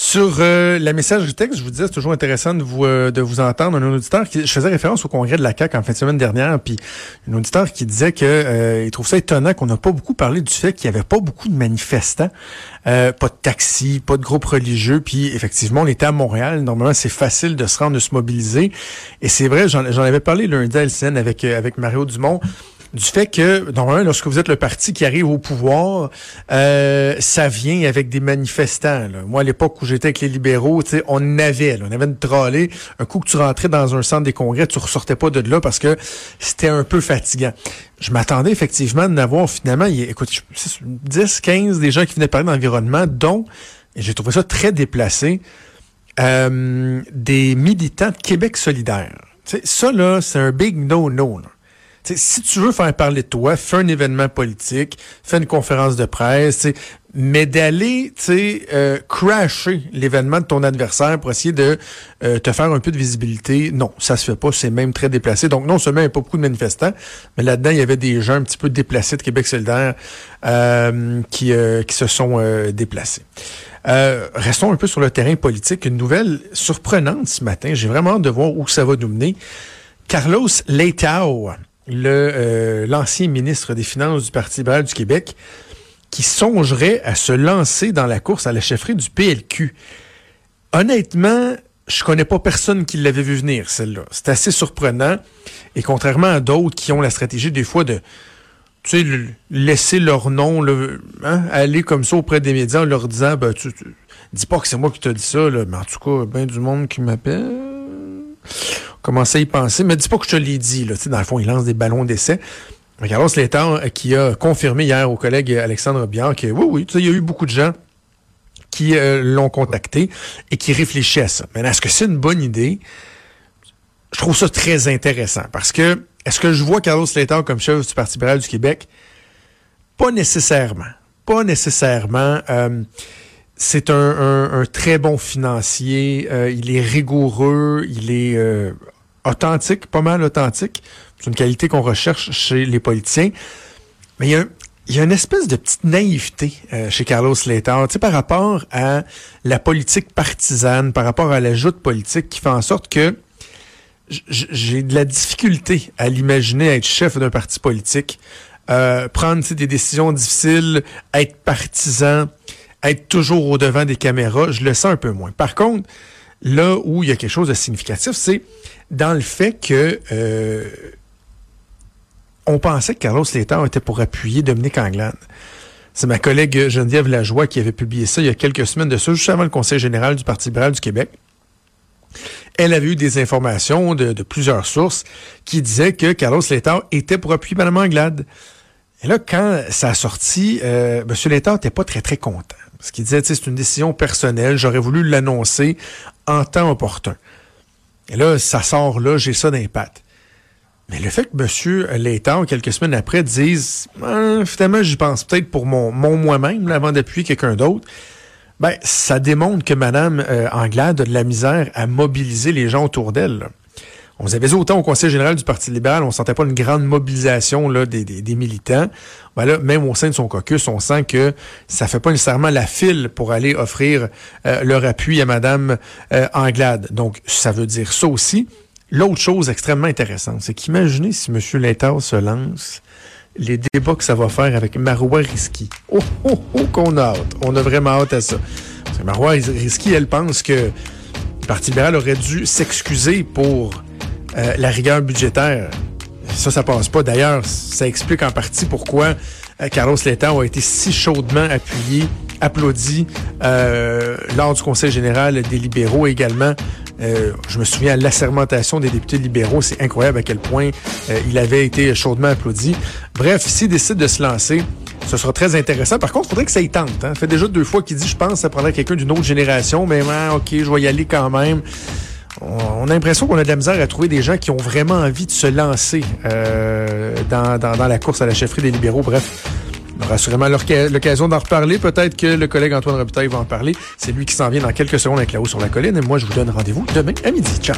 Sur euh, la message texte, je vous disais, c'est toujours intéressant de vous euh, de vous entendre. Un auditeur qui je faisais référence au congrès de la CAC en fin de semaine dernière, puis un auditeur qui disait que euh, il trouve ça étonnant qu'on n'a pas beaucoup parlé du fait qu'il y avait pas beaucoup de manifestants, pas de taxis, pas de groupes religieux, puis effectivement, on était à Montréal. Normalement, c'est facile de se rendre, de se mobiliser, et c'est vrai. J'en avais parlé lundi à LCN avec avec Mario Dumont du fait que, normalement, lorsque vous êtes le parti qui arrive au pouvoir, euh, ça vient avec des manifestants. Moi, à l'époque où j'étais avec les libéraux, on avait, on avait une trollée. Un coup que tu rentrais dans un centre des congrès, tu ressortais pas de là parce que c'était un peu fatigant. Je m'attendais effectivement d'avoir finalement, écoute, 10, 15 des gens qui venaient parler d'environnement, dont, et j'ai trouvé ça très déplacé, euh, des militants de Québec solidaire. ça, là, c'est un big no-no. Là si tu veux faire parler de toi, fais un événement politique, fais une conférence de presse, mais d'aller euh, crasher l'événement de ton adversaire pour essayer de euh, te faire un peu de visibilité, non, ça se fait pas, c'est même très déplacé. Donc non seulement il n'y a pas beaucoup de manifestants, mais là-dedans, il y avait des gens un petit peu déplacés de Québec solidaire euh, qui, euh, qui se sont déplacés. restons un peu sur le terrain politique. Une nouvelle surprenante ce matin. J'ai vraiment hâte de voir où ça va nous mener. Carlos Leitao, euh, l'ancien ministre des Finances du Parti libéral du Québec, qui songerait à se lancer dans la course à la chefferie du PLQ. Honnêtement, je connais pas personne qui l'avait vu venir, celle-là. C'est assez surprenant. Et contrairement à d'autres qui ont la stratégie des fois de tu sais, laisser leur nom hein, aller comme ça auprès des médias en leur disant ben, tu, dis pas que c'est moi qui te dit ça, mais en tout cas, ben du monde qui m'appelle commencer à y penser. Mais dis pas que je te l'ai dit. Là. dans le fond, il lance des ballons d'essai. Carlos Létard euh, qui a confirmé hier au collègue Alexandre Biard que oui, oui, il y a eu beaucoup de gens qui euh, l'ont contacté et qui réfléchissent à ça. Mais est-ce que c'est une bonne idée? Je trouve ça très intéressant parce que est-ce que je vois Carlos Létard comme chef du Parti libéral du Québec? Pas nécessairement. Pas nécessairement. Euh, c'est un, très bon financier. il est rigoureux. Il est authentique, pas mal authentique. C'est une qualité qu'on recherche chez les politiciens. Mais il y a, une espèce de petite naïveté euh, chez Carlos Slater, tu sais, par rapport à la politique partisane, par rapport à l'ajout politique qui fait en sorte que j'ai de la difficulté à l'imaginer être chef d'un parti politique, euh, prendre des décisions difficiles, être partisan, être toujours au devant des caméras. Je le sens un peu moins. Par contre, là où il y a quelque chose de significatif, c'est dans le fait que euh, on pensait que Carlos Létard était pour appuyer Dominique Anglade. C'est ma collègue Geneviève Lajoie qui avait publié ça il y a quelques semaines de ça, juste avant le Conseil général du Parti libéral du Québec. Elle avait eu des informations de, plusieurs sources qui disaient que Carlos Létard était pour appuyer Mme Anglade. Et là, quand ça a sorti, euh, M. Létard n'était pas très, très content. Parce qu'il disait, c'est une décision personnelle, j'aurais voulu l'annoncer en temps opportun. Et là, ça sort là, j'ai ça d'impact. Mais le fait que M. Létard, quelques semaines après, dise finalement, j'y pense peut-être pour mon, moi-même, avant d'appuyer quelqu'un d'autre, ben, ça démontre que Mme euh, a de la misère à mobiliser les gens autour d'elle. On avait autant au Conseil général du Parti libéral, on sentait pas une grande mobilisation là, des, des, militants. Ben là, même au sein de son caucus, on sent que ça fait pas nécessairement la file pour aller offrir euh, leur appui à Madame euh, Anglade. Donc, ça veut dire ça aussi. L'autre chose extrêmement intéressante, c'est qu'imaginez si M. Létard se lance, les débats que ça va faire avec Marois Risky. Oh, oh, oh, qu'on a hâte. On a vraiment hâte à ça. Parce que Marois Risky, elle pense que le Parti libéral aurait dû s'excuser pour euh, la rigueur budgétaire. Ça, ça passe pas. D'ailleurs, ça explique en partie pourquoi euh, Carlos Letao a été si chaudement appuyé, applaudi euh, lors du Conseil général des libéraux également. je me souviens à l'assermentation des députés libéraux, c'est incroyable à quel point il avait été chaudement applaudi. Bref, s'il décide de se lancer, ce sera très intéressant. Par contre, il faudrait que ça y tente. Hein. Ça fait déjà deux fois qu'il dit, je pense, ça prendrait quelqu'un d'une autre génération, mais ok, je vais y aller quand même on a l'impression qu'on a de la misère à trouver des gens qui ont vraiment envie de se lancer euh, dans, la course à la chefferie des libéraux. Bref, On aura sûrement l'occasion d'en reparler. Peut-être que le collègue Antoine Robitaille va en parler. C'est lui qui s'en vient dans quelques secondes avec la haut sur la colline. Et moi, je vous donne rendez-vous demain à midi. Ciao.